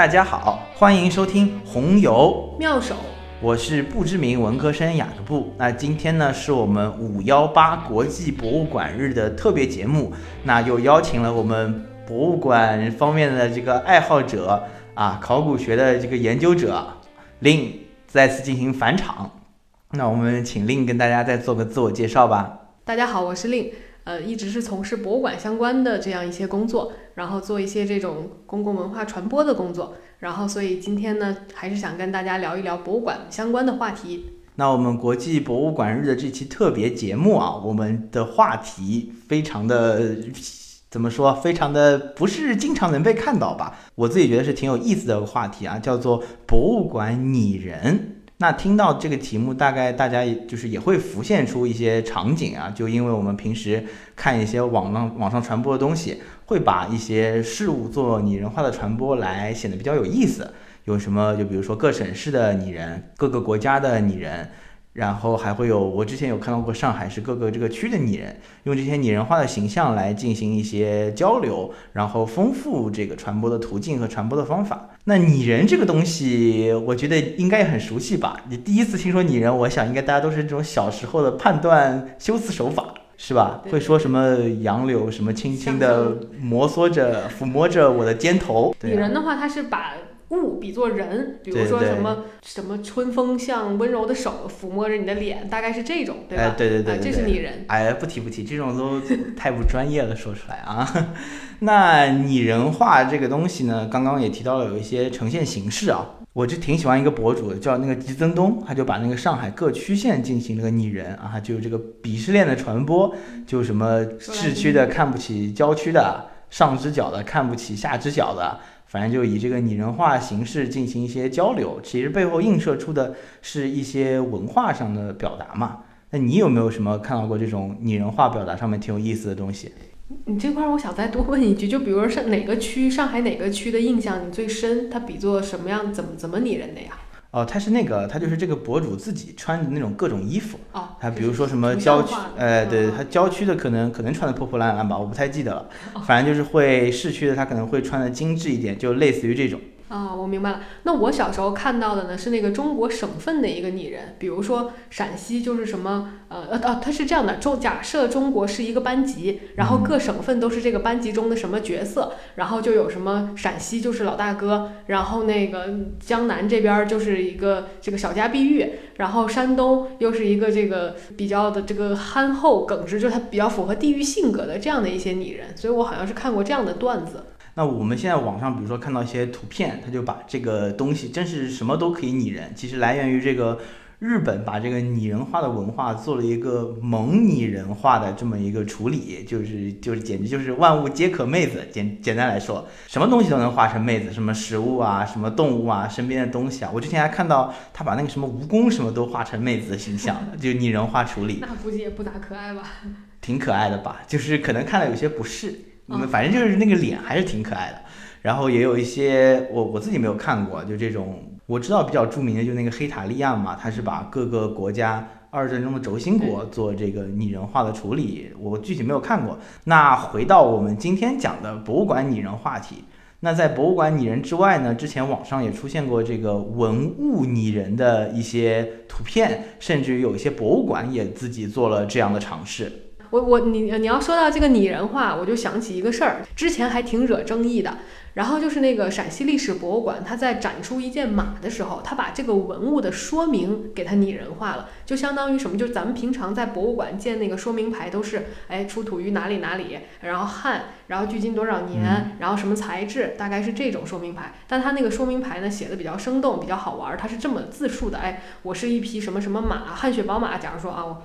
大家好，欢迎收听红油妙手，我是不知名文科生雅各布。那今天呢是我们五幺八国际博物馆日的特别节目，那又邀请了我们博物馆方面的这个爱好者啊，考古学的这个研究者令再次进行返场。那我们请令跟大家再做个自我介绍吧。大家好，我是令，呃，一直是从事博物馆相关的这样一些工作，然后做一些这种公共文化传播的工作，然后所以今天呢，还是想跟大家聊一聊博物馆相关的话题。那我们国际博物馆日的这期特别节目啊，我们的话题非常的怎么说？非常的不是经常能被看到吧？我自己觉得是挺有意思的话题啊，叫做博物馆拟人。那听到这个题目，大概大家就是也会浮现出一些场景啊，就因为我们平时看一些网上网上传播的东西，会把一些事物做拟人化的传播，来显得比较有意思。有什么？就比如说各省市的拟人，各个国家的拟人。然后还会有，我之前有看到过上海市各个这个区的拟人，用这些拟人化的形象来进行一些交流，然后丰富这个传播的途径和传播的方法。那拟人这个东西，我觉得应该也很熟悉吧？你第一次听说拟人，我想应该大家都是这种小时候的判断修辞手法，是吧？会说什么杨柳什么轻轻的摩挲着、抚摸着我的肩头。拟人的话，它是把。物比作人，比如说什么什么春风像温柔的手抚摸着你的脸，大概是这种，对吧？对对对，这是拟人。哎，不提不提，这种都 太不专业了，说出来啊。那拟人化这个东西呢，刚刚也提到了有一些呈现形式啊，我就挺喜欢一个博主叫那个吉增东，他就把那个上海各区县进行了个拟人啊，就这个鄙视链的传播，就什么市区的看不起郊区的，上只脚的看不起下只脚的。反正就以这个拟人化形式进行一些交流，其实背后映射出的是一些文化上的表达嘛。那你有没有什么看到过这种拟人化表达上面挺有意思的东西？你这块儿我想再多问一句，就比如说上哪个区，上海哪个区的印象你最深？它比作什么样？怎么怎么拟人的呀？哦，他是那个，他就是这个博主自己穿的那种各种衣服。哦，他比如说什么郊区，呃，对他郊区的可能可能穿的破破烂烂吧，我不太记得了。反正就是会市区的，他可能会穿的精致一点，就类似于这种。啊，我明白了。那我小时候看到的呢，是那个中国省份的一个拟人，比如说陕西就是什么，呃呃呃，它是这样的，中假设中国是一个班级，然后各省份都是这个班级中的什么角色，然后就有什么陕西就是老大哥，然后那个江南这边就是一个这个小家碧玉，然后山东又是一个这个比较的这个憨厚耿直，就是他比较符合地域性格的这样的一些拟人，所以我好像是看过这样的段子。那我们现在网上，比如说看到一些图片，他就把这个东西，真是什么都可以拟人。其实来源于这个日本把这个拟人化的文化做了一个萌拟人化的这么一个处理，就是就是简直就是万物皆可妹子。简简单来说，什么东西都能画成妹子，什么食物啊，什么动物啊，身边的东西啊。我之前还看到他把那个什么蜈蚣什么都画成妹子的形象，就拟人化处理。那估计也不咋可爱吧？挺可爱的吧？就是可能看了有些不适。嗯，反正就是那个脸还是挺可爱的，然后也有一些我我自己没有看过，就这种我知道比较著名的就那个黑塔利亚嘛，它是把各个国家二战中的轴心国做这个拟人化的处理，我具体没有看过。那回到我们今天讲的博物馆拟人话题，那在博物馆拟人之外呢，之前网上也出现过这个文物拟人的一些图片，甚至于有一些博物馆也自己做了这样的尝试。我我你你要说到这个拟人化，我就想起一个事儿，之前还挺惹争议的。然后就是那个陕西历史博物馆，它在展出一件马的时候，它把这个文物的说明给它拟人化了，就相当于什么？就是咱们平常在博物馆见那个说明牌都是，哎，出土于哪里哪里，然后汉，然后距今多少年，然后什么材质，大概是这种说明牌。但它那个说明牌呢，写的比较生动，比较好玩，它是这么自述的，哎，我是一匹什么什么马，汗血宝马。假如说啊。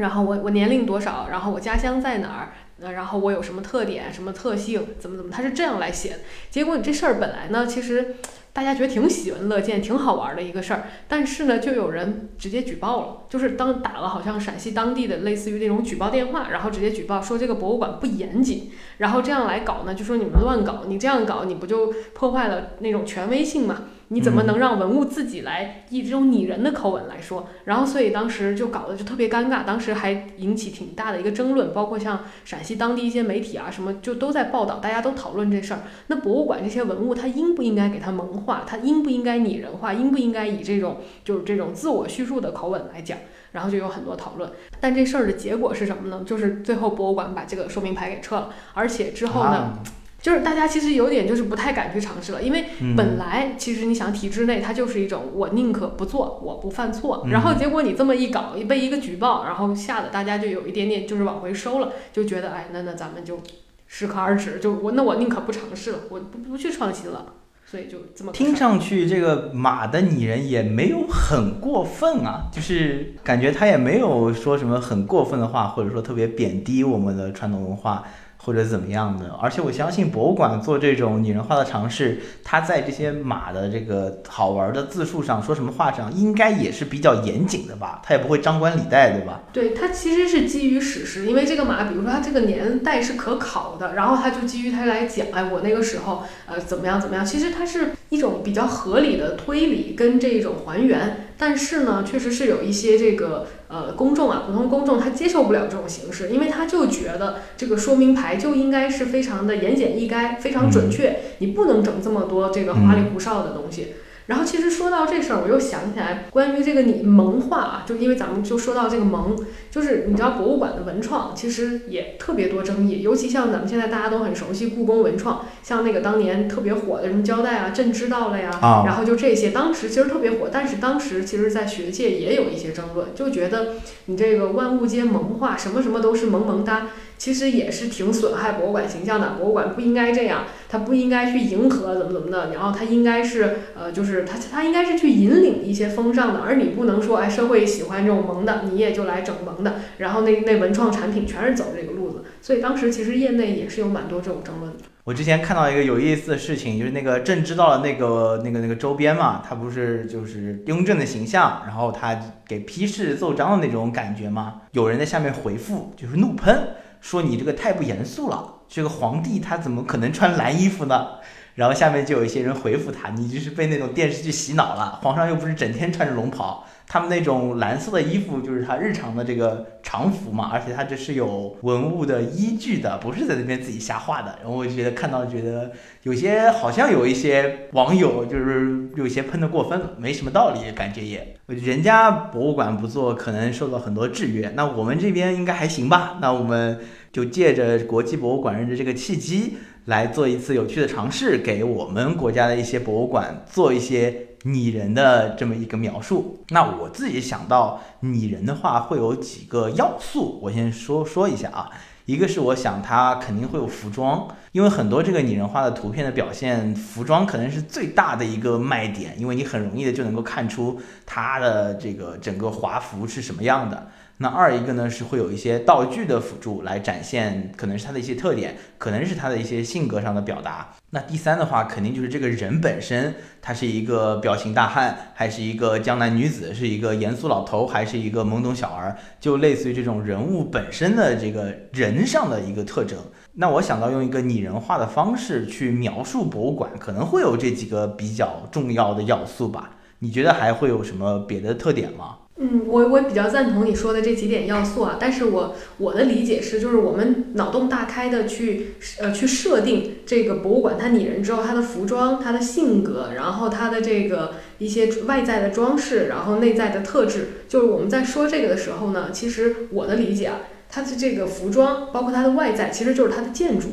然后我我年龄多少？然后我家乡在哪儿？然后我有什么特点、什么特性？怎么怎么？他是这样来写。结果你这事儿本来呢，其实大家觉得挺喜闻乐见、挺好玩的一个事儿。但是呢，就有人直接举报了，就是当打了好像陕西当地的类似于那种举报电话，然后直接举报说这个博物馆不严谨，然后这样来搞呢，就说你们乱搞，你这样搞你不就破坏了那种权威性嘛？你怎么能让文物自己来以这种拟人的口吻来说？然后所以当时就搞得就特别尴尬，当时还引起挺大的一个争论，包括像陕西当地一些媒体啊什么就都在报道，大家都讨论这事儿。那博物馆这些文物，它应不应该给它萌化？它应不应该拟人化？应不应该以这种就是这种自我叙述的口吻来讲？然后就有很多讨论。但这事儿的结果是什么呢？就是最后博物馆把这个说明牌给撤了，而且之后呢？就是大家其实有点就是不太敢去尝试了，因为本来其实你想体制内它就是一种我宁可不做，我不犯错，然后结果你这么一搞，被一个举报，然后吓得大家就有一点点就是往回收了，就觉得哎，那那咱们就适可而止，就我那我宁可不尝试了，我不不去创新了，所以就这么听上去这个马的拟人也没有很过分啊，就是感觉他也没有说什么很过分的话，或者说特别贬低我们的传统文化。或者怎么样的，而且我相信博物馆做这种拟人化的尝试，它在这些马的这个好玩的字数上，说什么话上，应该也是比较严谨的吧？它也不会张冠李戴，对吧？对，它其实是基于史实，因为这个马，比如说它这个年代是可考的，然后它就基于它来讲，哎，我那个时候呃怎么样怎么样，其实它是一种比较合理的推理跟这种还原。但是呢，确实是有一些这个呃公众啊，普通公众他接受不了这种形式，因为他就觉得这个说明牌就应该是非常的言简意赅，非常准确，你不能整这么多这个花里胡哨的东西。然后其实说到这事儿，我又想起来关于这个你萌化啊，就因为咱们就说到这个萌，就是你知道博物馆的文创其实也特别多争议，尤其像咱们现在大家都很熟悉故宫文创，像那个当年特别火的什么胶带啊，朕知道了呀，然后就这些，当时其实特别火，但是当时其实在学界也有一些争论，就觉得你这个万物皆萌化，什么什么都是萌萌哒。其实也是挺损害博物馆形象的，博物馆不应该这样，它不应该去迎合怎么怎么的，然后它应该是呃，就是它它应该是去引领一些风尚的，而你不能说哎，社会喜欢这种萌的，你也就来整萌的，然后那那文创产品全是走这个路子，所以当时其实业内也是有蛮多这种争论的。我之前看到一个有意思的事情，就是那个朕知道了那个那个那个周边嘛，它不是就是雍正的形象，然后他给批示奏章的那种感觉吗？有人在下面回复就是怒喷。说你这个太不严肃了，这个皇帝他怎么可能穿蓝衣服呢？然后下面就有一些人回复他，你就是被那种电视剧洗脑了。皇上又不是整天穿着龙袍，他们那种蓝色的衣服就是他日常的这个常服嘛，而且他这是有文物的依据的，不是在那边自己瞎画的。然后我就觉得看到觉得有些好像有一些网友就是有些喷的过分，没什么道理，感觉也，人家博物馆不做可能受到很多制约，那我们这边应该还行吧？那我们就借着国际博物馆日的这个契机。来做一次有趣的尝试，给我们国家的一些博物馆做一些拟人的这么一个描述。那我自己想到拟人的话，会有几个要素，我先说说一下啊。一个是我想它肯定会有服装，因为很多这个拟人化的图片的表现，服装可能是最大的一个卖点，因为你很容易的就能够看出它的这个整个华服是什么样的。那二一个呢是会有一些道具的辅助来展现，可能是他的一些特点，可能是他的一些性格上的表达。那第三的话，肯定就是这个人本身，他是一个彪形大汉，还是一个江南女子，是一个严肃老头，还是一个懵懂小儿，就类似于这种人物本身的这个人上的一个特征。那我想到用一个拟人化的方式去描述博物馆，可能会有这几个比较重要的要素吧？你觉得还会有什么别的特点吗？嗯，我我比较赞同你说的这几点要素啊，但是我我的理解是，就是我们脑洞大开的去呃去设定这个博物馆它拟人之后，它的服装、它的性格，然后它的这个一些外在的装饰，然后内在的特质，就是我们在说这个的时候呢，其实我的理解啊，它的这个服装包括它的外在，其实就是它的建筑。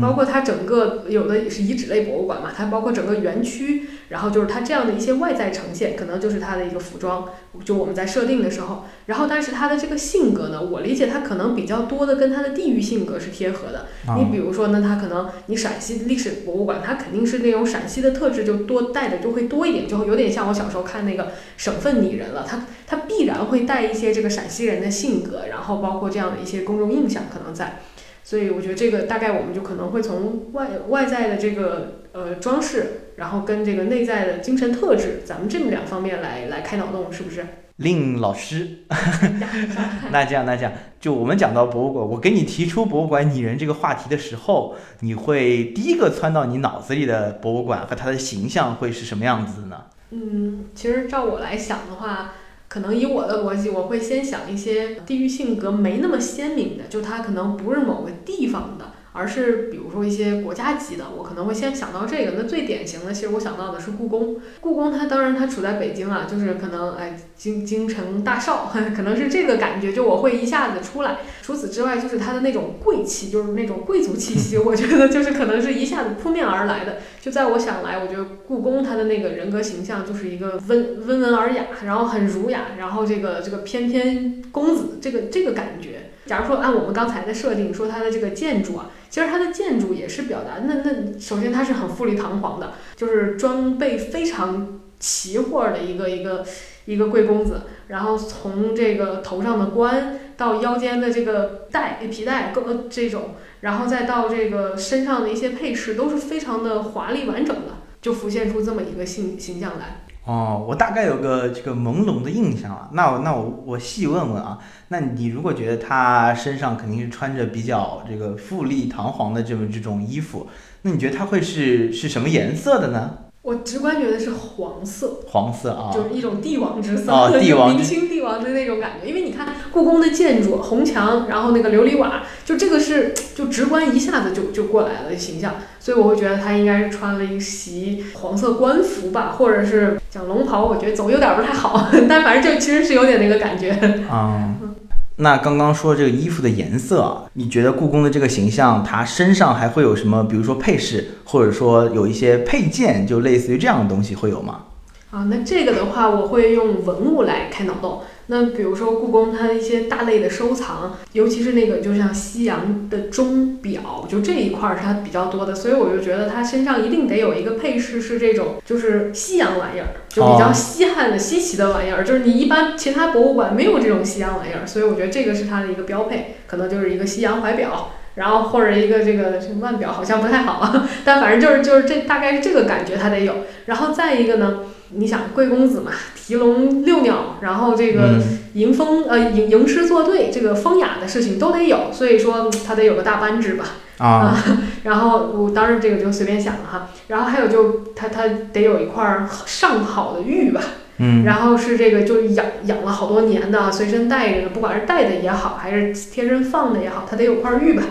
包括它整个有的也是遗址类博物馆嘛，它包括整个园区，然后就是它这样的一些外在呈现，可能就是它的一个服装，就我们在设定的时候，然后但是它的这个性格呢，我理解它可能比较多的跟它的地域性格是贴合的。你比如说呢，它可能你陕西历史博物馆，它肯定是那种陕西的特质就多带的就会多一点，就有点像我小时候看那个省份拟人了，它它必然会带一些这个陕西人的性格，然后包括这样的一些公众印象可能在。所以我觉得这个大概我们就可能会从外外在的这个呃装饰，然后跟这个内在的精神特质，咱们这么两方面来来开脑洞，是不是？令老师。那这样，那这样，就我们讲到博物馆，我给你提出博物馆拟人这个话题的时候，你会第一个窜到你脑子里的博物馆和它的形象会是什么样子的呢？嗯，其实照我来想的话，可能以我的逻辑，我会先想一些地域性格没那么鲜明的，就他可能不是某个地方的。而是比如说一些国家级的，我可能会先想到这个。那最典型的，其实我想到的是故宫。故宫它当然它处在北京啊，就是可能哎京京城大少，可能是这个感觉，就我会一下子出来。除此之外，就是它的那种贵气，就是那种贵族气息，我觉得就是可能是一下子扑面而来的。就在我想来，我觉得故宫它的那个人格形象就是一个温温文尔雅，然后很儒雅，然后这个这个翩翩公子，这个这个感觉。假如说按我们刚才的设定说它的这个建筑啊。其实它的建筑也是表达，那那首先它是很富丽堂皇的，就是装备非常齐货的一个一个一个贵公子，然后从这个头上的冠到腰间的这个带皮带各这种，然后再到这个身上的一些配饰都是非常的华丽完整的，就浮现出这么一个形形象来。哦，我大概有个这个朦胧的印象啊。那我那我我细问问啊，那你如果觉得他身上肯定是穿着比较这个富丽堂皇的这么这种衣服，那你觉得他会是是什么颜色的呢？我直观觉得是黄色，黄色啊，就是一种帝王之色，帝王明清帝王的那种感觉。因为你看故宫的建筑，红墙，然后那个琉璃瓦，就这个是就直观一下子就就过来了形象。所以我会觉得他应该是穿了一袭黄色官服吧，或者是讲龙袍，我觉得总有点不太好，但反正就其实是有点那个感觉啊。那刚刚说这个衣服的颜色，你觉得故宫的这个形象，它身上还会有什么？比如说配饰，或者说有一些配件，就类似于这样的东西会有吗？啊，那这个的话，我会用文物来开脑洞。那比如说故宫它的一些大类的收藏，尤其是那个就像西洋的钟表，就这一块儿是它比较多的，所以我就觉得它身上一定得有一个配饰是这种就是西洋玩意儿，就比较稀罕的稀奇的玩意儿，就是你一般其他博物馆没有这种西洋玩意儿，所以我觉得这个是它的一个标配，可能就是一个西洋怀表，然后或者一个这个腕表好像不太好，但反正就是就是这大概是这个感觉它得有，然后再一个呢。你想贵公子嘛，提笼遛鸟，然后这个迎风呃迎迎诗作对，这个风雅的事情都得有，所以说他得有个大扳指吧啊。然后我当时这个就随便想了哈。然后还有就他他得有一块上好的玉吧，嗯，然后是这个就养养了好多年的，随身带着的，不管是带的也好，还是贴身放的也好，他得有块玉吧。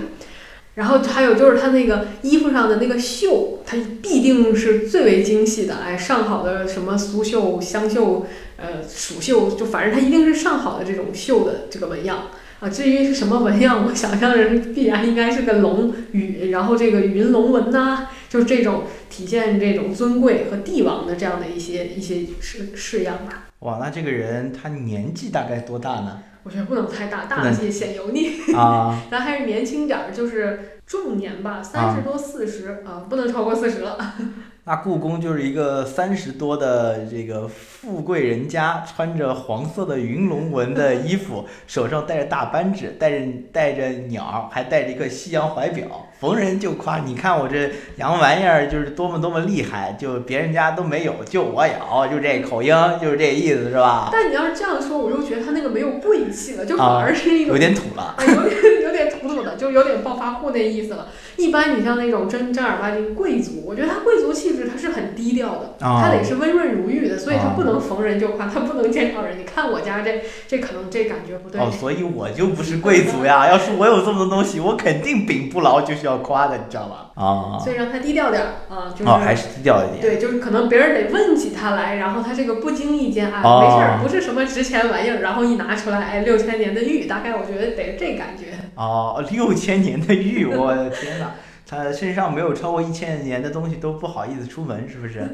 然后还有就是他那个衣服上的那个绣，它必定是最为精细的，哎，上好的什么苏绣、湘绣、呃蜀绣，就反正它一定是上好的这种绣的这个纹样啊。至于是什么纹样，我想象着必然应该是个龙羽，然后这个云龙纹呐，就是这种体现这种尊贵和帝王的这样的一些一些式式样吧。哇，那这个人他年纪大概多大呢？我觉得不能太大，大了也显油腻。啊，咱还是年轻点儿，就是中年吧，三十多四十啊，不能超过四十了。那故宫就是一个三十多的这个富贵人家，穿着黄色的云龙纹的衣服，手上戴着大扳指，带着带着鸟，还带着一个西洋怀表，逢人就夸，你看我这洋玩意儿就是多么多么厉害，就别人家都没有，就我有，就这口音，就是这意思，是吧？但你要是这样说，我就觉得他那个没有贵气了，就反而是一种有点土了，有 点有点土土的，就有点暴发户那意思了。一般你像那种真正儿八经贵族，我觉得他贵族气质他是很低调的，他得是温润如玉的，所以他不能逢人就夸，他不能见着人。你看我家这这可能这感觉不对。哦，所以我就不是贵族呀。要是我有这么多东西，我肯定禀不牢就是要夸的，你知道吗？啊。所以让他低调点儿啊，就是哦，还是低调一点。对，就是可能别人得问起他来，然后他这个不经意间啊，没事儿，不是什么值钱玩意儿，然后一拿出来，哎，六千年的玉，大概我觉得得这感觉。哦，六千年的玉，我的天哪！他身上没有超过一千年的东西都不好意思出门，是不是？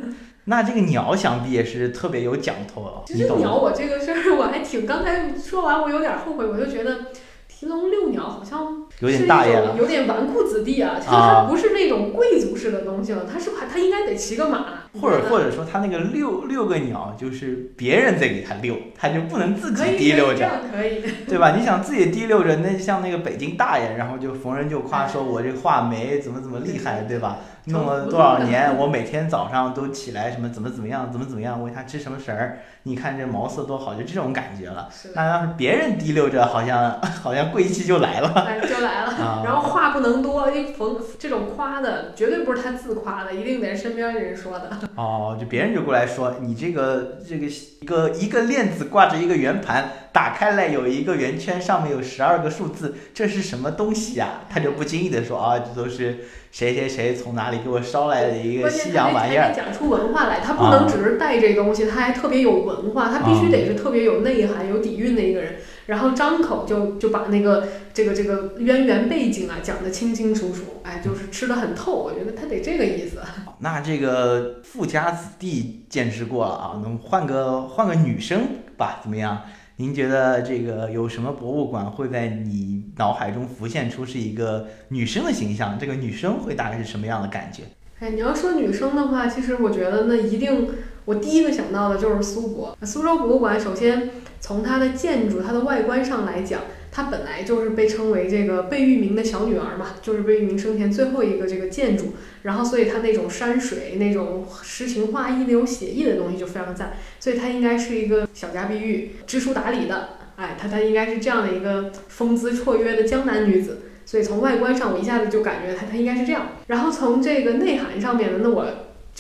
那这个鸟想必也是特别有讲头啊。其实鸟，我这个事儿我还挺，刚才说完我有点后悔，我就觉得提笼遛鸟好像有点大爷了有点纨绔子弟啊，就是不是那种贵族式的东西了，他是他应该得骑个马，或者或者者说他那个遛遛个鸟，就是别人在给他遛，他就不能自己提溜着，可以这样可以，对吧？你想自己提溜着，那像那个北京大爷，然后就逢人就夸说我这画眉怎么怎么厉害，对吧？弄了多少年，我每天早上都起来什么怎么怎么样，怎么怎么样，喂它吃什么食儿，你看这毛色多好，就这种感觉了。那要是别人提溜着，好像 好像贵气就来了哎就来了。啊。然后话不能多，一逢这种夸的绝对不是他自夸的，一定得是身边人说的。哦，就别人就过来说你这个这个一个一个链子挂着一个圆盘，打开来有一个圆圈，上面有十二个数字，这是什么东西呀、他就不经意的说啊，这都是谁谁谁从哪里给我捎来的一个西洋玩意儿。讲出文化来，他不能只是带这东西，他还特别有文化，他必须得是特别有内涵、有底蕴的一个人。然后张口就就把那个这个这个渊源背景啊讲得清清楚楚，哎，就是吃得很透。我觉得他得这个意思。那这个富家子弟见识过了啊，那换个换个女生吧，怎么样？您觉得这个有什么博物馆会在你脑海中浮现出是一个女生的形象？这个女生会大概是什么样的感觉？哎，你要说女生的话，其实我觉得那一定，我第一个想到的就是苏博。苏州博物馆首先从它的建筑、它的外观上来讲，它本来就是被称为这个贝聿铭的小女儿嘛，就是贝聿铭生前最后一个这个建筑。然后，所以它那种山水、那种诗情画意、那种写意的东西就非常的赞。所以它应该是一个小家碧玉、知书达理的，哎，它它应该是这样的一个风姿绰约的江南女子。所以从外观上，我一下子就感觉它它应该是这样。然后从这个内涵上面呢，那我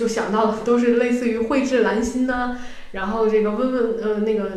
就想到的都是类似于蕙质兰心呐、然后这个温温呃那个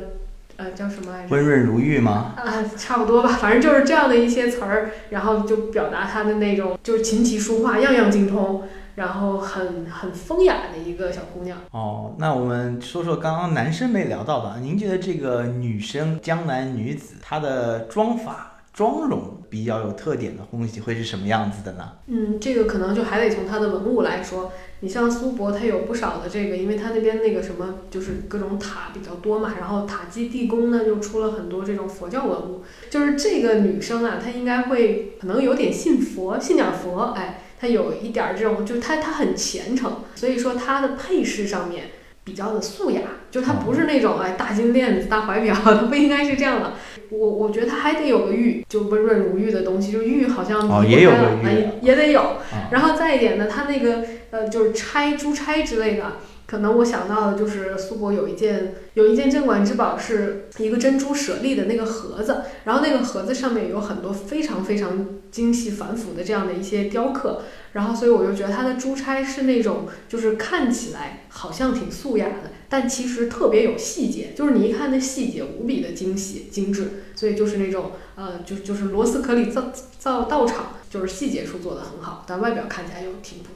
呃叫什么来着？温润如玉吗？啊，差不多吧，反正就是这样的一些词儿，然后就表达她的那种就是琴棋书画样样精通，然后很很风雅的一个小姑娘。哦，那我们说说刚刚男生没聊到的，您觉得这个女生江南女子她的妆法、妆容比较有特点的东西会是什么样子的呢？嗯，这个可能就还得从它的文物来说。你像苏博，它有不少的这个，因为它那边那个什么，就是各种塔比较多嘛，然后塔基地宫呢就出了很多这种佛教文物。就是这个女生啊，她应该会可能有点信佛，信点佛，哎，她有一点儿这种，就是她她很虔诚，所以说她的配饰上面比较的素雅，就它不是那种哎大金链子、大怀表，它不应该是这样的。我我觉得它还得有个玉，就温润如玉的东西，就玉好像也有个玉开了哎也得有。啊，然后再一点呢，它那个呃，就是钗、珠钗之类的，可能我想到的就是苏博有一件有一件镇馆之宝是一个珍珠舍利的那个盒子，然后那个盒子上面有很多非常非常精细繁复的这样的一些雕刻，然后所以我就觉得它的珠钗是那种就是看起来好像挺素雅的，但其实特别有细节，就是你一看那细节无比的精细精致，所以就是那种呃，就就是螺丝壳里造造道场，就是细节处做得很好，但外表看起来又挺普。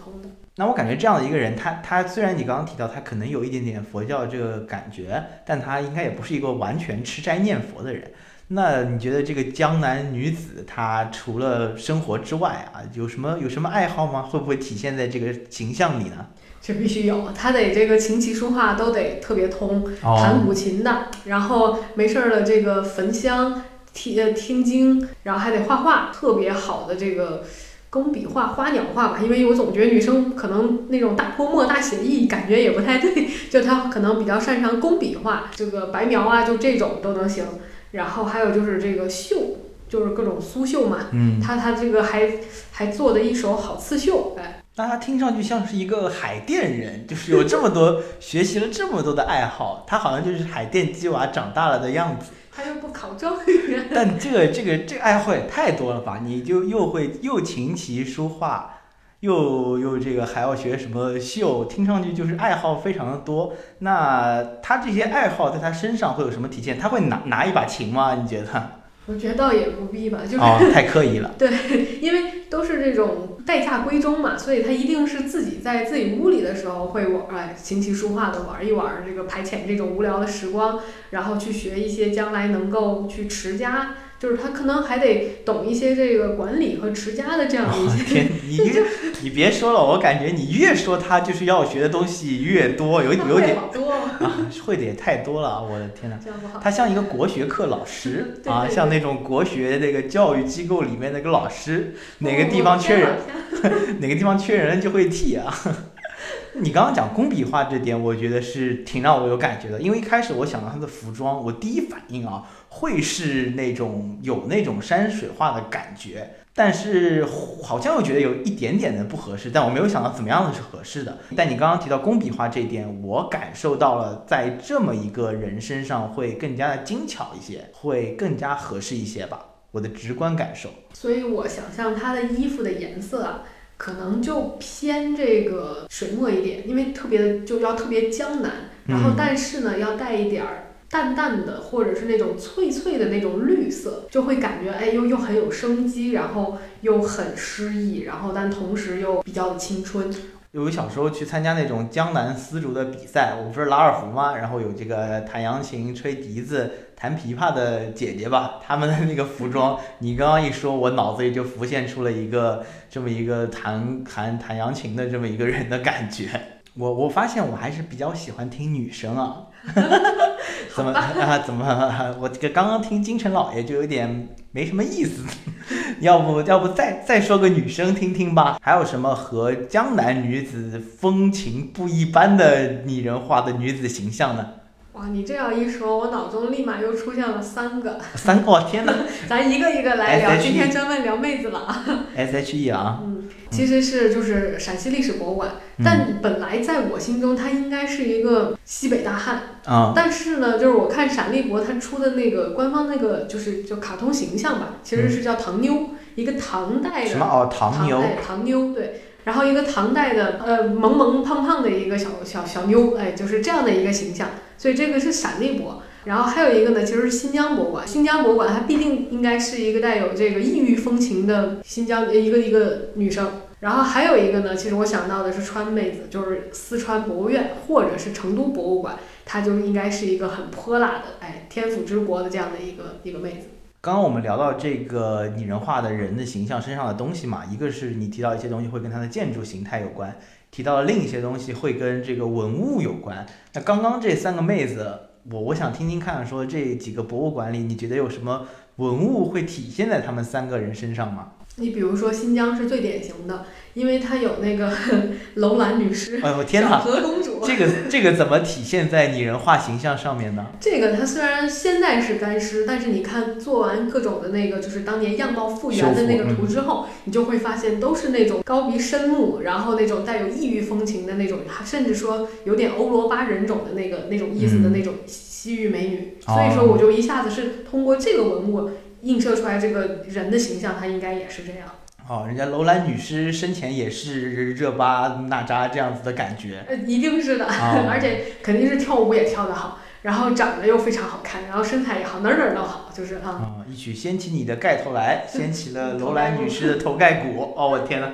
那我感觉这样的一个人，他他虽然你刚刚提到他可能有一点点佛教这个感觉，但他应该也不是一个完全吃斋念佛的人。那你觉得这个江南女子，她除了生活之外啊，有什么有什么爱好吗？会不会体现在这个形象里呢？这必须有，她得这个琴棋书画都得特别通，哦弹古琴的，然后没事儿了这个焚香、听呃听经，然后还得画画，特别好的这个工笔画、花鸟画吧。因为我总觉得女生可能那种大泼墨、大写意感觉也不太对，就她可能比较擅长工笔画，这个白描啊，就这种都能行。然后还有就是这个绣，就是各种苏绣嘛，嗯，她她这个还还做的一手好刺绣，哎。那他听上去像是一个海淀人，就是有这么多学习了这么多的爱好，他好像就是海淀鸡娃长大了的样子。他又不考状元，但这个这个这个爱好也太多了吧？你就又会又琴棋书画，又又这个还要学什么绣，听上去就是爱好非常的多。那他这些爱好在他身上会有什么体现？他会拿拿一把琴吗？你觉得？我觉得倒也不必吧，就是、哦，太刻意了。对因为都是这种待嫁闺中嘛，所以他一定是自己在自己屋里的时候会玩，哎，琴棋书画的玩一玩，这个排遣这种无聊的时光，然后去学一些将来能够去持家就是他可能还得懂一些这个管理和持家的这样的一些。天，你越 你别说了，我感觉你越说他就是要学的东西越多，有有点多啊，会的也太多了，我的天呐。他像一个国学课老师对啊，对像那种国学那个教育机构里面那个老师，哪个地方缺人，哪个地方缺人就会替啊。你刚刚讲工笔画这点，我觉得是挺让我有感觉的，因为一开始我想到他的服装，我第一反应啊会是那种有那种山水画的感觉，但是好像又觉得有一点点的不合适，但我没有想到怎么样的是合适的。但你刚刚提到工笔画这点，我感受到了在这么一个人身上会更加的精巧一些，会更加合适一些吧，我的直观感受。所以我想象他的衣服的颜色啊。可能就偏这个水墨一点，因为特别的就要特别江南，然后但是呢要带一点儿淡淡的或者是那种翠翠的那种绿色，就会感觉哎又又很有生机，然后又很诗意，然后但同时又比较的青春。有小时候去参加那种江南丝竹的比赛，我不是拉二胡吗？然后有这个弹扬琴、吹笛子、弹琵琶的姐姐吧，她们的那个服装，你刚刚一说，我脑子里就浮现出了一个这么一个弹弹弹扬琴的这么一个人的感觉。我我发现我还是比较喜欢听女生啊，怎么啊？怎么？我这个刚刚听金城老爷就有点没什么意思，要不要不再再说个女生听听吧？还有什么和江南女子风情不一般的拟人化的女子形象呢？哇，你这样一说，我脑中立马又出现了三个。三个，天哪！咱一个一个来聊今天专门聊妹子了啊。S H E 啊，嗯，其实是就是陕西历史博物馆，嗯但本来在我心中它应该是一个西北大汉，啊、但是呢，就是我看陕历博它出的那个官方那个就是就卡通形象吧，其实是叫唐妞，一个唐代的什么哦，唐牛，代唐妞对。然后一个唐代的呃萌萌胖胖的一个小小小妞，哎，就是这样的一个形象，所以这个是陕历博。然后还有一个呢，其实是新疆博物馆。新疆博物馆它必定应该是一个带有这个异域风情的新疆一个一个女生。然后还有一个呢，其实我想到的是川妹子，就是四川博物院或者是成都博物馆，她就应该是一个很泼辣的，哎，天府之国的这样的一个一个妹子。刚刚我们聊到这个拟人化的人的形象身上的东西嘛，一个是你提到一些东西会跟它的建筑形态有关，提到了另一些东西会跟这个文物有关。那刚刚这三个妹子，我我想听听看，说这几个博物馆里，你觉得有什么文物会体现在他们三个人身上吗？你比如说新疆是最典型的，因为它有那个 楼兰女尸、哎呦天小哪，河公主。这个这个怎么体现在拟人化形象上面呢？这个它虽然现在是干尸，但是你看做完各种的那个就是当年样貌复原的那个图之后，你就会发现都是那种高鼻深目，然后那种带有异域风情的那种，甚至说有点欧罗巴人种的那个那种意思的那种西域美女。哦所以说，我就一下子是通过这个文物映射出来这个人的形象，他应该也是这样。哦，人家楼兰女尸生前也是热巴娜扎这样子的感觉。呃，一定是的，哦 而且肯定是跳舞也跳得好，然后长得又非常好看，然后身材也好，哪儿哪儿都好，就是啊。啊、一曲掀起你的盖头来，掀起了楼兰女尸的头盖骨。哦，我天呐，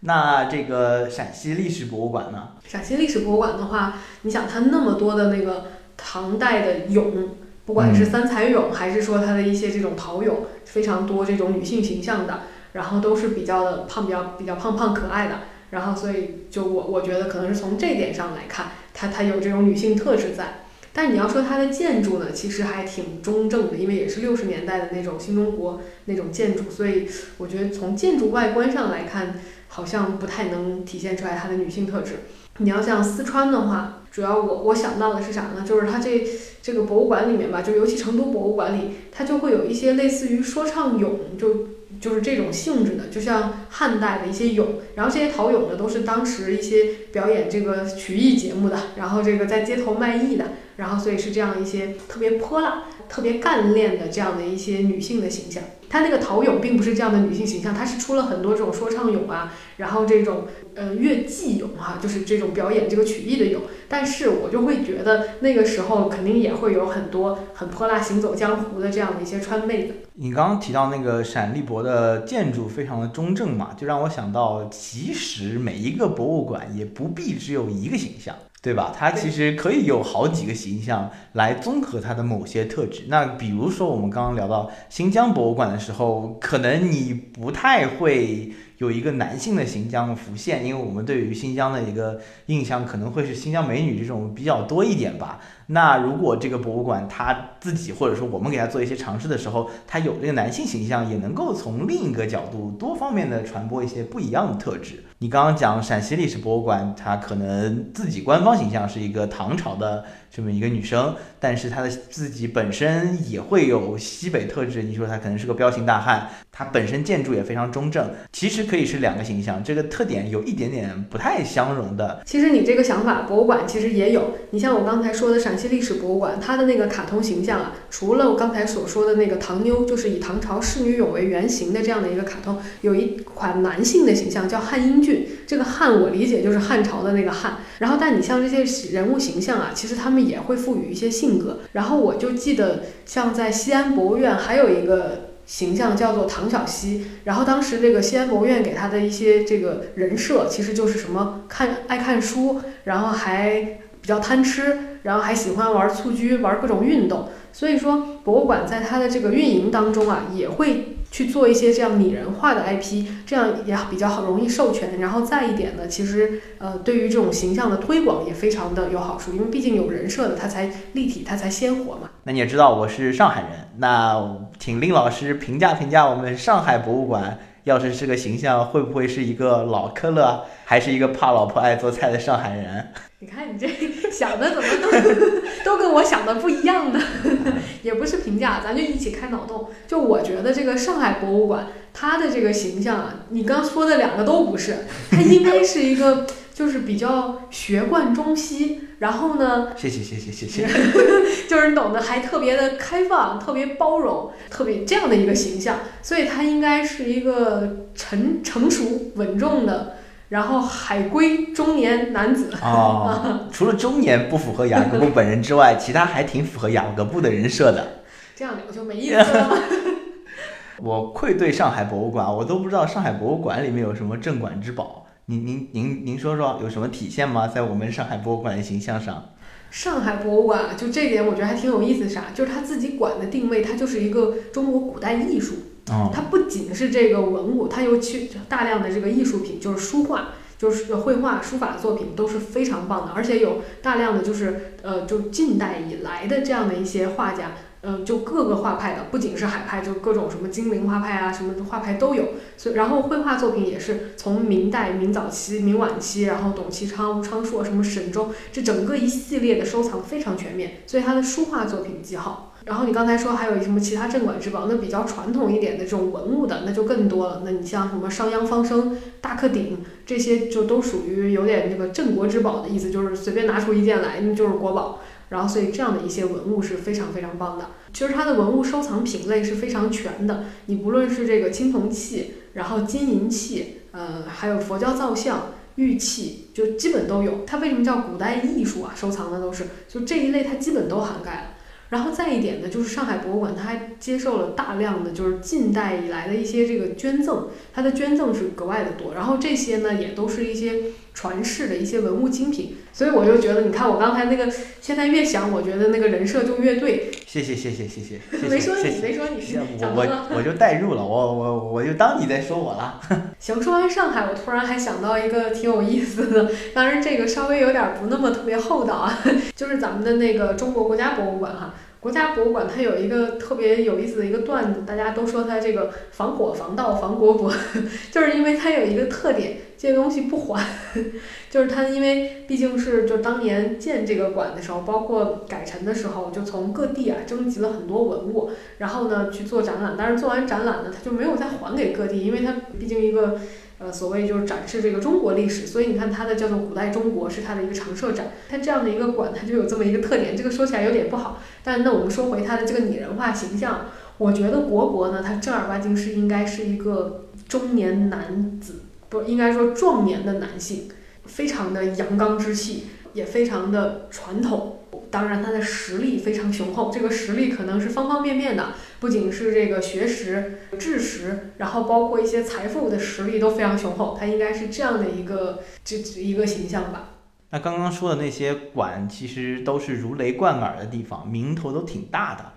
那这个陕西历史博物馆呢？陕西历史博物馆的话，你想它那么多的那个唐代的俑，不管是三彩俑，还是说它的一些这种陶俑，非常多这种女性形象的，然后都是比较的胖，比较比较胖胖可爱的。然后所以就我我觉得可能是从这点上来看，它它有这种女性特质在。但你要说它的建筑呢，其实还挺中正的，因为也是六十年代的那种新中国那种建筑，所以我觉得从建筑外观上来看，好像不太能体现出来它的女性特质。你要像四川的话，主要我我想到的是啥呢？就是它这这个博物馆里面吧，就尤其成都博物馆里，它就会有一些类似于说唱俑，就就是这种性质的，就像汉代的一些俑，然后这些陶俑呢，都是当时一些表演这个曲艺节目的，然后这个在街头卖艺的，然后所以是这样一些特别泼辣、特别干练的这样的一些女性的形象。她那个陶俑并不是这样的女性形象，她是出了很多这种说唱俑啊，然后这种呃乐伎俑哈、就是这种表演这个曲艺的俑。但是我就会觉得那个时候肯定也会有很多很泼辣行走江湖的这样的一些川妹子。你刚刚提到那个陕历博的建筑非常的中正嘛，就让我想到，其实每一个博物馆也不必只有一个形象。对吧？它其实可以有好几个形象来综合它的某些特质。那比如说我们刚刚聊到新疆博物馆的时候，可能你不太会有一个男性的形象浮现，因为我们对于新疆的一个印象可能会是新疆美女这种比较多一点吧。那如果这个博物馆它自己或者说我们给它做一些尝试的时候，它有这个男性形象，也能够从另一个角度多方面的传播一些不一样的特质。你刚刚讲陕西历史博物馆，它可能自己官方形象是一个唐朝的这么一个女生，但是她的自己本身也会有西北特质。你说她可能是个彪形大汉，她本身建筑也非常中正，其实可以是两个形象，这个特点有一点点不太相容的。其实你这个想法，博物馆其实也有。你像我刚才说的陕西历史博物馆，它的那个卡通形象啊，除了我刚才所说的那个唐妞，就是以唐朝仕女俑为原型的这样的一个卡通，有一款男性的形象叫汉英俊。这个汉我理解就是汉朝的那个汉，然后但你像这些人物形象啊，其实他们也会赋予一些性格。然后我就记得像在西安博物院还有一个形象叫做唐小西，然后当时这个西安博物院给他的一些这个人设其实就是什么看爱看书，然后还比较贪吃，然后还喜欢玩蹴鞠，玩各种运动。所以说博物馆在它的这个运营当中啊，也会。去做一些这样拟人化的 IP，这样也比较好容易授权。然后再一点呢，其实呃，对于这种形象的推广也非常的有好处，因为毕竟有人设的，它才立体，它才鲜活嘛。那你也知道我是上海人，那请令老师评价评价我们上海博物馆，要是是个形象会不会是一个老科勒，还是一个怕老婆爱做菜的上海人？你看你这想的怎么都 都跟我想的不一样呢？也不是评价，咱就一起开脑洞。就我觉得这个上海博物馆，它的这个形象啊，你刚说的两个都不是，它应该是一个就是比较学贯中西，然后呢，谢谢谢谢谢谢，就是你懂得，还特别的开放，特别包容，特别这样的一个形象，所以他应该是一个成成熟稳重的。然后海归中年男子啊，除了中年不符合雅各布本人之外，其他还挺符合雅各布的人设的。这样我就没意思了。我愧对上海博物馆，我都不知道上海博物馆里面有什么镇馆之宝。您您您您说说有什么体现吗？在我们上海博物馆的形象上？上海博物馆就这点，我觉得还挺有意思。啥？就是他自己馆的定位，它就是一个中国古代艺术。它不仅是这个文物，它有去大量的这个艺术品，就是书画，就是绘画、书法作品都是非常棒的，而且有大量的就是呃，就近代以来的这样的一些画家，嗯，就各个画派的，不仅是海派，就各种什么精灵画派啊，什么画派都有。所以，然后绘画作品也是从明代、明早期、明晚期，然后董其昌、吴昌硕、什么沈周，这整个一系列的收藏非常全面，所以他的书画作品极好。然后你刚才说还有什么其他镇馆之宝？那比较传统一点的这种文物的，那就更多了。那你像什么商鞅方生、大克鼎这些，就都属于有点那个镇国之宝的意思，就是随便拿出一件来，那就是国宝。然后所以这样的一些文物是非常非常棒的。其实它的文物收藏品类是非常全的，你不论是这个青铜器，然后金银器，呃，还有佛教造像、玉器，就基本都有。它为什么叫古代艺术啊？收藏的都是就这一类，它基本都涵盖了。然后再一点呢，就是上海博物馆，它还接受了大量的就是近代以来的一些这个捐赠，它的捐赠是格外的多。然后这些呢，也都是一些传世的一些文物精品。所以我就觉得，你看我刚才那个，现在越想，我觉得那个人设就越对。谢谢谢谢谢谢。没说你，没说你，我我我就代入了，我我我就当你在说我了。行，说完上海，我突然还想到一个挺有意思的，当然这个稍微有点不那么特别厚道啊，就是咱们的那个中国国家博物馆哈。国家博物馆它有一个特别有意思的一个段子，大家都说它这个防火防盗防国博，就是因为它有一个特点，这些东西不还，就是它因为毕竟是就当年建这个馆的时候，包括改陈的时候，就从各地啊征集了很多文物，然后呢去做展览，但是做完展览呢，它就没有再还给各地，因为它毕竟一个。呃，所谓就是展示这个中国历史，所以你看它的叫做古代中国是它的一个常设展，它这样的一个馆，它就有这么一个特点。这个说起来有点不好，但那我们说回它的这个拟人化形象，我觉得国博呢，它正儿八经是应该是一个中年男子，不应该说壮年的男性，非常的阳刚之气，也非常的传统。当然，他的实力非常雄厚，这个实力可能是方方面面的，不仅是这个学识、智识，然后包括一些财富的实力都非常雄厚。他应该是这样的一个这一个形象吧。那刚刚说的那些馆，其实都是如雷贯耳的地方，名头都挺大的。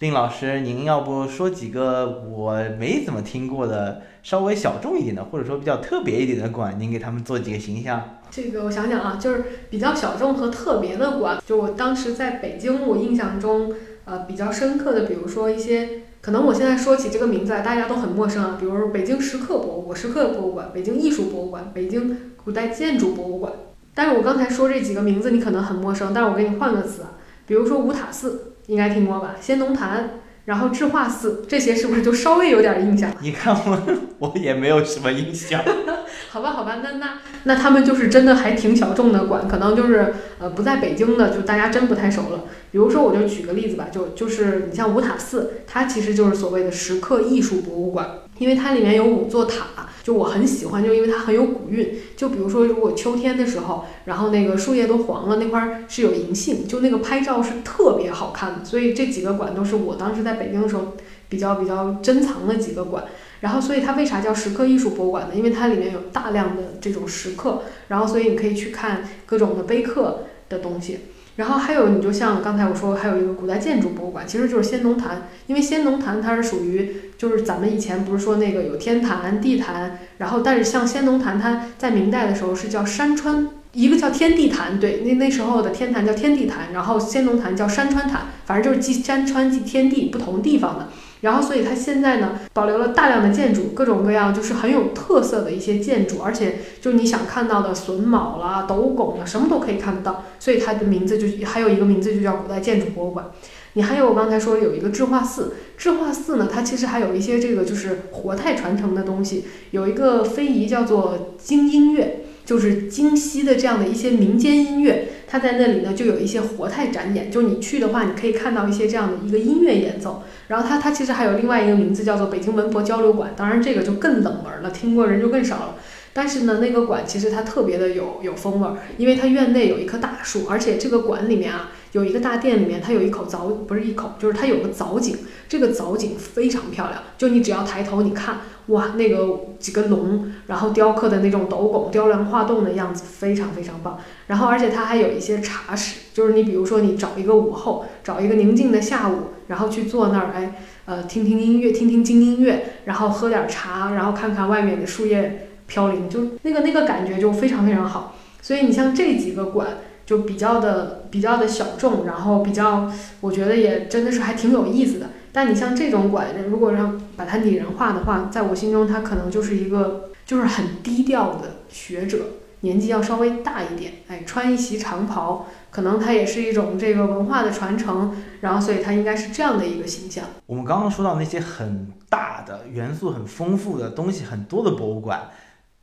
令老师，您要不说几个我没怎么听过的，稍微小众一点的，或者说比较特别一点的馆，您给他们做几个形象？这个我想想啊，就是比较小众和特别的馆，就我当时在北京，我印象中呃比较深刻的，比如说一些，可能我现在说起这个名字来，大家都很陌生啊，比如北京石刻博物馆、石刻博物馆、北京艺术博物馆、北京古代建筑博物馆。但是我刚才说这几个名字你可能很陌生，但是我给你换个词，比如说五塔寺。应该听过吧？仙农坛，然后智化寺，这些是不是就稍微有点印象？你看我，我也没有什么印象。好吧，好吧，那那那他们就是真的还挺小众的馆，可能就是呃不在北京的，就大家真不太熟了。比如说，我就举个例子吧，就就是你像五塔寺，它其实就是所谓的石刻艺术博物馆，因为它里面有五座塔。就我很喜欢，就因为它很有古韵。就比如说，如果秋天的时候，然后那个树叶都黄了，那块儿是有银杏，就那个拍照是特别好看的。所以这几个馆都是我当时在北京的时候比较比较珍藏的几个馆。然后，所以它为啥叫石刻艺术博物馆呢？因为它里面有大量的这种石刻，然后所以你可以去看各种的碑刻的东西。然后还有，你就像刚才我说，还有一个古代建筑博物馆，其实就是先农坛。因为先农坛它是属于，就是咱们以前不是说那个有天坛、地坛，然后但是像先农坛，它在明代的时候是叫山川，一个叫天地坛，对，那那时候的天坛叫天地坛，然后先农坛叫山川坛，反正就是既山川既天地不同地方的。然后，所以它现在呢，保留了大量的建筑，各种各样，就是很有特色的一些建筑，而且就你想看到的榫卯啦、斗拱啦，什么都可以看得到。所以它的名字就还有一个名字就叫古代建筑博物馆。你还有我刚才说有一个智化寺，智化寺呢，它其实还有一些这个就是活态传承的东西，有一个非遗叫做京音乐。就是京西的这样的一些民间音乐，它在那里呢就有一些活态展演。就你去的话，你可以看到一些这样的一个音乐演奏。然后它它其实还有另外一个名字叫做北京文博交流馆，当然这个就更冷门了，听过人就更少了。但是呢，那个馆其实它特别的有有风味儿，因为它院内有一棵大树，而且这个馆里面啊。有一个大殿里面，它有一口藻，不是一口，就是它有个藻井。这个藻井非常漂亮，就你只要抬头，你看，哇，那个几个龙，然后雕刻的那种斗拱，雕梁画栋的样子非常非常棒。然后，而且它还有一些茶室，就是你比如说你找一个午后，找一个宁静的下午，然后去坐那儿，哎，呃，听听音乐，听听轻音乐，然后喝点茶，然后看看外面的树叶飘零，就那个那个感觉就非常非常好。所以你像这几个馆。就比较的比较的小众，然后比较，我觉得也真的是还挺有意思的。但你像这种馆，如果让把它拟人化的话，在我心中，他可能就是一个就是很低调的学者，年纪要稍微大一点，哎，穿一袭长袍，可能他也是一种这个文化的传承。然后，所以他应该是这样的一个形象。我们刚刚说到那些很大的元素很丰富的东西很多的博物馆。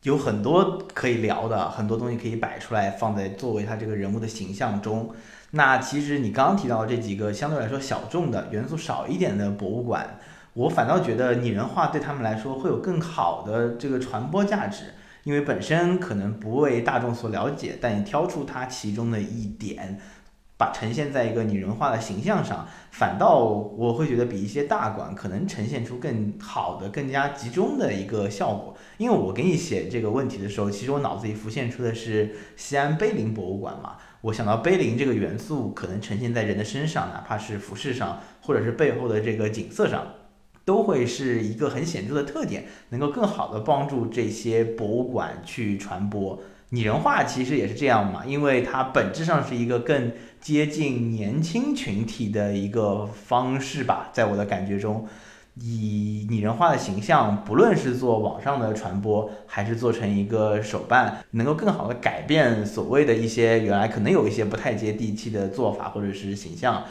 有很多可以聊的，很多东西可以摆出来放在作为他这个人物的形象中。那其实你刚刚提到这几个相对来说小众的元素少一点的博物馆，我反倒觉得拟人化对他们来说会有更好的这个传播价值，因为本身可能不为大众所了解，但你挑出它其中的一点。把呈现在一个拟人化的形象上，反倒我会觉得比一些大馆可能呈现出更好的、更加集中的一个效果。因为我给你写这个问题的时候，其实我脑子里浮现出的是西安碑林博物馆嘛。我想到碑林这个元素可能呈现在人的身上，哪怕是服饰上，或者是背后的这个景色上，都会是一个很显著的特点，能够更好的帮助这些博物馆去传播。拟人化其实也是这样嘛，因为它本质上是一个更接近年轻群体的一个方式吧，在我的感觉中，以拟人化的形象，不论是做网上的传播，还是做成一个手办，能够更好的改变所谓的一些原来可能有一些不太接地气的做法或者是形象，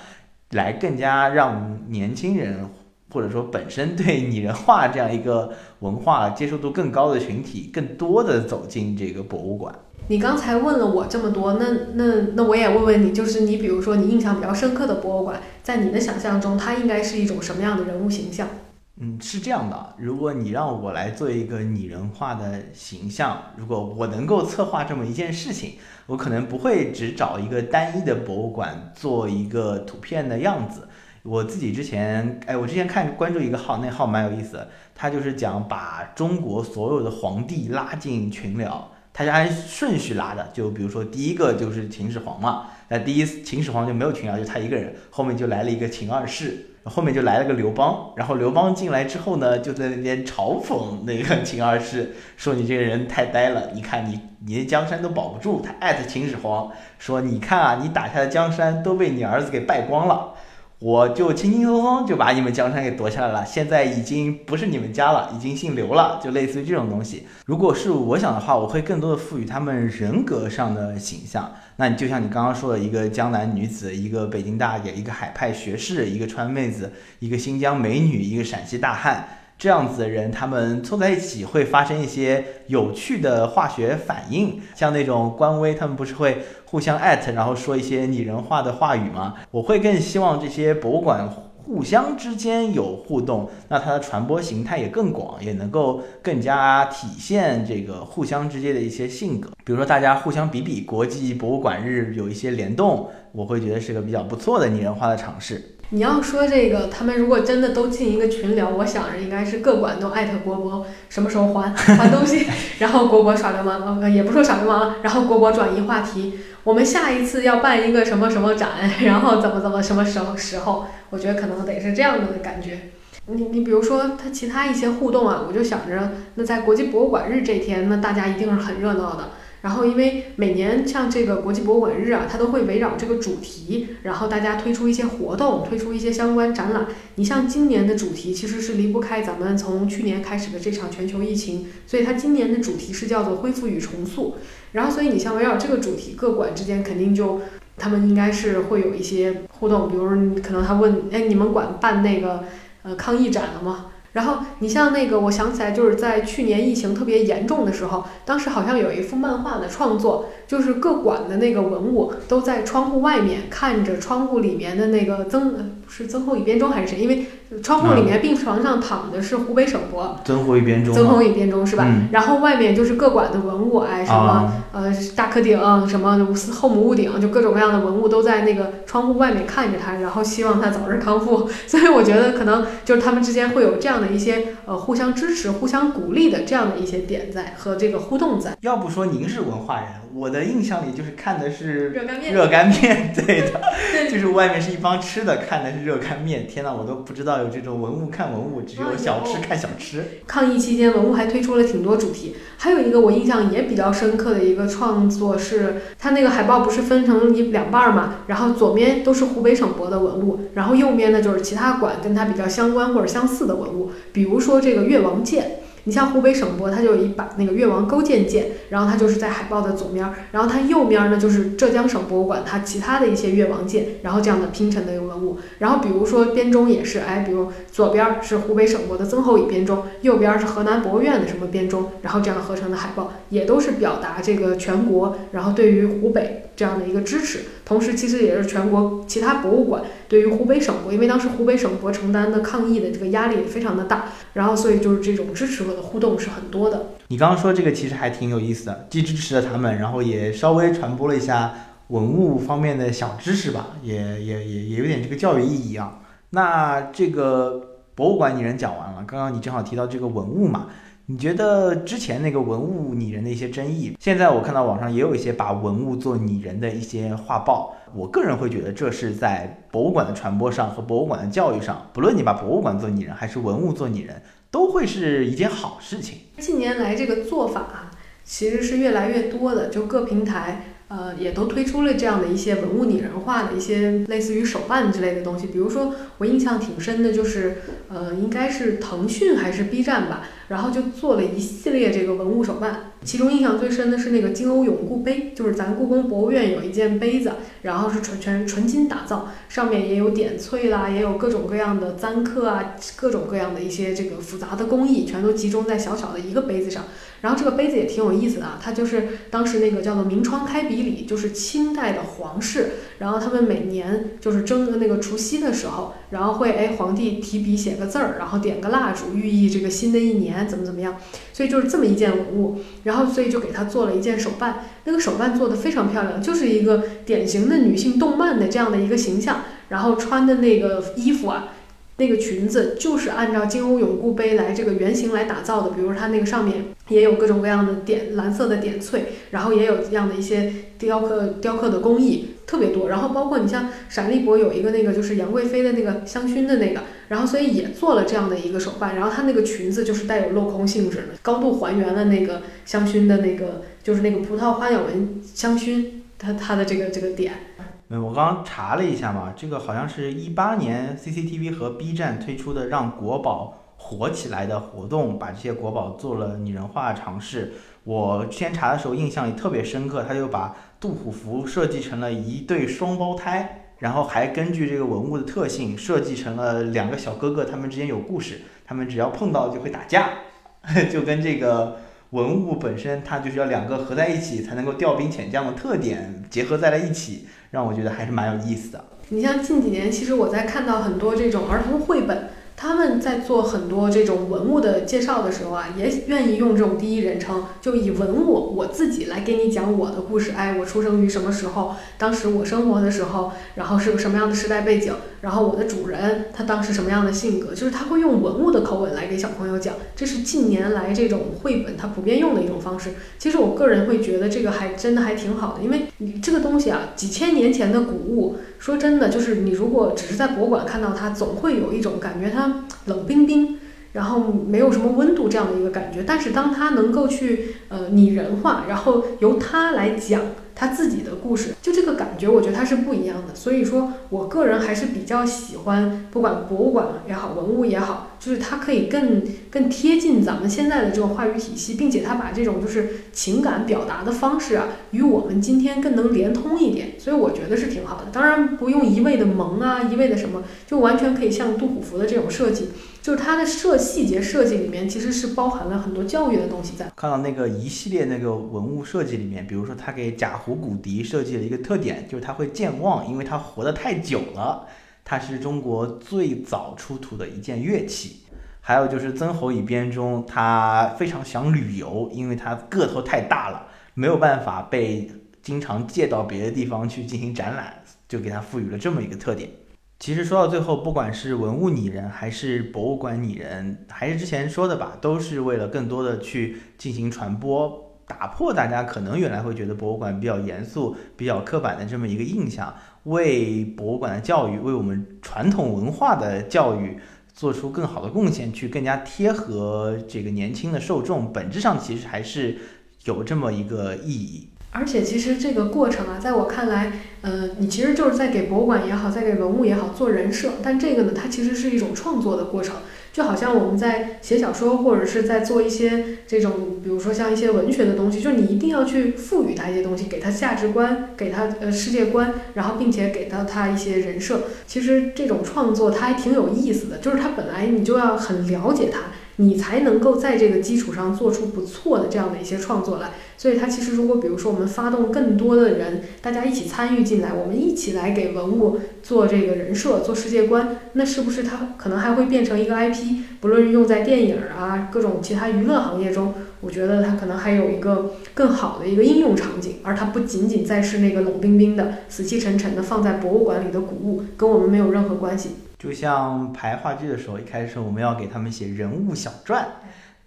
来更加让年轻人。或者说，本身对拟人化这样一个文化接受度更高的群体，更多的走进这个博物馆。你刚才问了我这么多，那那那我也问问你，就是你比如说你印象比较深刻的博物馆，在你的想象中，它应该是一种什么样的人物形象？嗯，是这样的，如果你让我来做一个拟人化的形象，如果我能够策划这么一件事情，我可能不会只找一个单一的博物馆做一个图片的样子。我自己之前，哎，我之前看关注一个号，那号蛮有意思的，他就是讲把中国所有的皇帝拉进群聊，他是按顺序拉的，就比如说第一个就是秦始皇嘛，那第一秦始皇就没有群聊，就他一个人，后面就来了一个秦二世，后面就来了个刘邦，然后刘邦进来之后呢，就在那边嘲讽那个 秦二世，说你这个人太呆了，你看你你的江山都保不住，他艾特秦始皇说你看啊，你打下的江山都被你儿子给败光了。我就轻轻松松就把你们江山给夺下来了，现在已经不是你们家了，已经姓刘了，就类似于这种东西。如果是我想的话，我会更多的赋予他们人格上的形象。那你就像你刚刚说的，一个江南女子，一个北京大姐，一个海派学士，一个川妹子，一个新疆美女，一个陕西大汉。这样子的人，他们凑在一起会发生一些有趣的化学反应，像那种官微，他们不是会互相艾特，然后说一些拟人化的话语吗？我会更希望这些博物馆互相之间有互动，那它的传播形态也更广，也能够更加体现这个互相之间的一些性格。比如说大家互相比比国际博物馆日有一些联动，我会觉得是个比较不错的拟人化的尝试。你要说这个，他们如果真的都进一个群聊，我想着应该是各馆都艾特国博什么时候还 还东西，然后国博耍流氓，呃，也不说耍流氓了，然后国博转移话题，我们下一次要办一个什么什么展，然后怎么怎么什么时候时候，我觉得可能得是这样的感觉。你你比如说他其他一些互动啊，我就想着，那在国际博物馆日这天，那大家一定是很热闹的。然后，因为每年像这个国际博物馆日啊，它都会围绕这个主题，然后大家推出一些活动，推出一些相关展览。你像今年的主题其实是离不开咱们从去年开始的这场全球疫情，所以它今年的主题是叫做恢复与重塑。然后，所以你像围绕这个主题，各馆之间肯定就他们应该是会有一些互动，比如可能他问，哎，你们馆办那个呃抗疫展了吗？然后你像那个，我想起来就是在去年疫情特别严重的时候，当时好像有一幅漫画的创作，就是各馆的那个文物都在窗户外面看着窗户里面的那个增是曾侯乙编钟还是谁？因为窗户里面病床上躺的是湖北省博，曾侯乙编钟，曾侯乙编钟是吧？然后外面就是各馆的文物，哎，什么呃大科鼎，什么后母戊鼎，就各种各样的文物都在那个窗户外面看着他，然后希望他早日康复。所以我觉得可能就是他们之间会有这样的一些呃互相支持、互相鼓励的这样的一些点在和这个互动在。要不说您是文化人，我的印象里就是看的是热干面，热干面，对的，就是外面是一帮吃的，看的是热干面。天呐，我都不知道有这种文物看文物，只有小吃看小吃。抗疫期间，文物还推出了挺多主题，还有一个我印象也比较深刻的一个创作是，它那个海报不是分成一两半儿嘛，然后左面都是湖北省博的文物，然后右面呢就是其他馆跟它比较相关或者相似的文物，比如说这个越王剑。你像湖北省博，它就有一把那个越王勾践剑，然后它就是在海报的左面，然后它右面呢就是浙江省博物馆它其他的一些越王剑，然后这样的拼成的一个文物。然后比如说编钟也是，哎，比如左边是湖北省博的曾侯乙编钟，右边是河南博物院的什么编钟，然后这样合成的海报，也都是表达这个全国，然后对于湖北这样的一个支持。同时，其实也是全国其他博物馆对于湖北省博，因为当时湖北省博承担的抗疫的这个压力也非常的大，然后所以就是这种支持和的互动是很多的。你刚刚说这个其实还挺有意思的，既支持了他们，然后也稍微传播了一下文物方面的小知识吧，也也也也有点这个教育意义啊。那这个博物馆你人讲完了，刚刚你正好提到这个文物嘛。你觉得之前那个文物拟人的一些争议，现在我看到网上也有一些把文物做拟人的一些画报。我个人会觉得这是在博物馆的传播上和博物馆的教育上，不论你把博物馆做拟人还是文物做拟人，都会是一件好事情。近年来这个做法其实是越来越多的，就各平台呃也都推出了这样的一些文物拟人化的一些类似于手办之类的东西。比如说我印象挺深的就是呃应该是腾讯还是 B 站吧。然后就做了一系列这个文物手办，其中印象最深的是那个金瓯永固杯，就是咱故宫博物院有一件杯子，然后是纯全纯金打造，上面也有点翠啦，也有各种各样的簪刻啊，各种各样的一些这个复杂的工艺，全都集中在小小的一个杯子上。然后这个杯子也挺有意思的啊，它就是当时那个叫做明窗开笔礼，就是清代的皇室，然后他们每年就是正那个除夕的时候，然后会哎皇帝提笔写个字儿，然后点个蜡烛，寓意这个新的一年怎么怎么样，所以就是这么一件文物，然后所以就给他做了一件手办，那个手办做的非常漂亮，就是一个典型的女性动漫的这样的一个形象，然后穿的那个衣服啊。那个裙子就是按照金瓯永固杯来这个原型来打造的，比如它那个上面也有各种各样的点蓝色的点翠，然后也有这样的一些雕刻雕刻的工艺特别多。然后包括你像闪立博有一个那个就是杨贵妃的那个香薰的那个，然后所以也做了这样的一个手办。然后它那个裙子就是带有镂空性质的，高度还原了那个香薰的那个就是那个葡萄花鸟纹香薰它它的这个这个点。嗯，我刚刚查了一下嘛，这个好像是一八年 CCTV 和 B 站推出的让国宝。火起来的活动，把这些国宝做了拟人化尝试。我之前查的时候印象里特别深刻，他就把杜虎符设计成了一对双胞胎，然后还根据这个文物的特性设计成了两个小哥哥，他们之间有故事，他们只要碰到就会打架，就跟这个文物本身它就是要两个合在一起才能够调兵遣将的特点结合在了一起，让我觉得还是蛮有意思的。你像近几年，其实我在看到很多这种儿童绘本。他们在做很多这种文物的介绍的时候啊，也愿意用这种第一人称，就以文物我自己来给你讲我的故事。哎，我出生于什么时候？当时我生活的时候，然后是个什么样的时代背景？然后我的主人他当时什么样的性格？就是他会用文物的口吻来给小朋友讲，这是近年来这种绘本它普遍用的一种方式。其实我个人会觉得这个还真的还挺好的，因为你这个东西啊，几千年前的古物。说真的，就是你如果只是在博物馆看到它，总会有一种感觉它冷冰冰，然后没有什么温度这样的一个感觉。但是当它能够去呃拟人化，然后由它来讲。他自己的故事，就这个感觉，我觉得它是不一样的。所以说我个人还是比较喜欢，不管博物馆也好，文物也好，就是它可以更更贴近咱们现在的这种话语体系，并且它把这种就是情感表达的方式啊，与我们今天更能连通一点。所以我觉得是挺好的。当然不用一味的萌啊，一味的什么，就完全可以像杜虎符的这种设计。就是它的设细节设计里面，其实是包含了很多教育的东西在。看到那个一系列那个文物设计里面，比如说他给贾虎骨笛设计的一个特点，就是它会健忘，因为它活得太久了。它是中国最早出土的一件乐器。还有就是曾侯乙编钟，他非常想旅游，因为他个头太大了，没有办法被经常借到别的地方去进行展览，就给他赋予了这么一个特点。其实说到最后，不管是文物拟人，还是博物馆拟人，还是之前说的吧，都是为了更多的去进行传播，打破大家可能原来会觉得博物馆比较严肃、比较刻板的这么一个印象，为博物馆的教育，为我们传统文化的教育做出更好的贡献，去更加贴合这个年轻的受众。本质上其实还是有这么一个意义。而且其实这个过程啊，在我看来，呃，你其实就是在给博物馆也好，在给文物也好做人设。但这个呢，它其实是一种创作的过程，就好像我们在写小说或者是在做一些这种，比如说像一些文学的东西，就是你一定要去赋予它一些东西，给它价值观，给它呃世界观，然后并且给到它一些人设。其实这种创作它还挺有意思的，就是它本来你就要很了解它。你才能够在这个基础上做出不错的这样的一些创作来。所以它其实如果比如说我们发动更多的人，大家一起参与进来，我们一起来给文物做这个人设、做世界观，那是不是它可能还会变成一个 IP？不论是用在电影啊、各种其他娱乐行业中，我觉得它可能还有一个更好的一个应用场景，而它不仅仅再是那个冷冰冰的、死气沉沉的放在博物馆里的古物，跟我们没有任何关系。就像排话剧的时候，一开始我们要给他们写人物小传，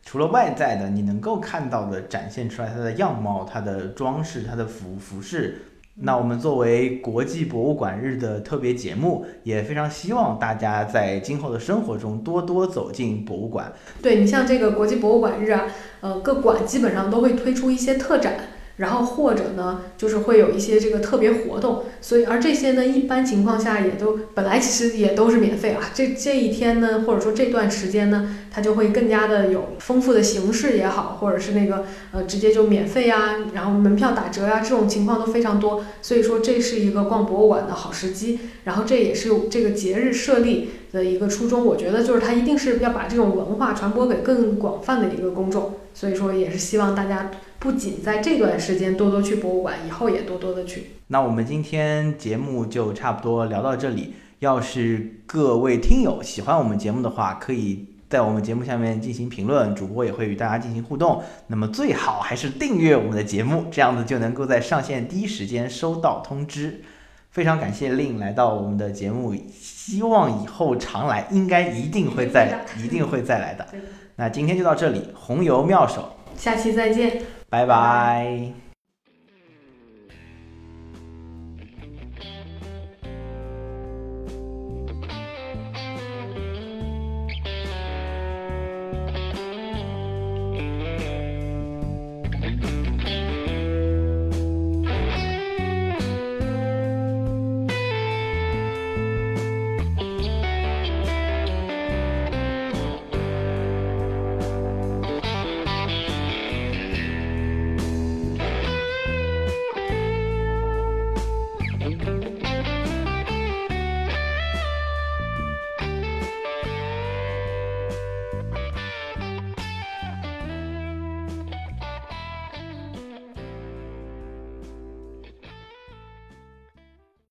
除了外在的你能够看到的展现出来它的样貌、它的装饰、它的服服饰，那我们作为国际博物馆日的特别节目，也非常希望大家在今后的生活中多多走进博物馆。对你像这个国际博物馆日啊，呃，各馆基本上都会推出一些特展。然后或者呢，就是会有一些这个特别活动，所以而这些呢，一般情况下也都本来其实也都是免费啊。这这一天呢，或者说这段时间呢，它就会更加的有丰富的形式也好，或者是那个呃直接就免费啊，然后门票打折啊，这种情况都非常多。所以说这是一个逛博物馆的好时机。然后这也是这个节日设立的一个初衷，我觉得就是它一定是要把这种文化传播给更广泛的一个公众。所以说也是希望大家。不仅在这段时间多多去博物馆，以后也多多的去。那我们今天节目就差不多聊到这里。要是各位听友喜欢我们节目的话，可以在我们节目下面进行评论，主播也会与大家进行互动。那么最好还是订阅我们的节目，这样子就能够在上线第一时间收到通知。非常感谢令来到我们的节目，希望以后常来，应该一定会再，一定会再来 的。那今天就到这里，红油妙手。下期再见。拜拜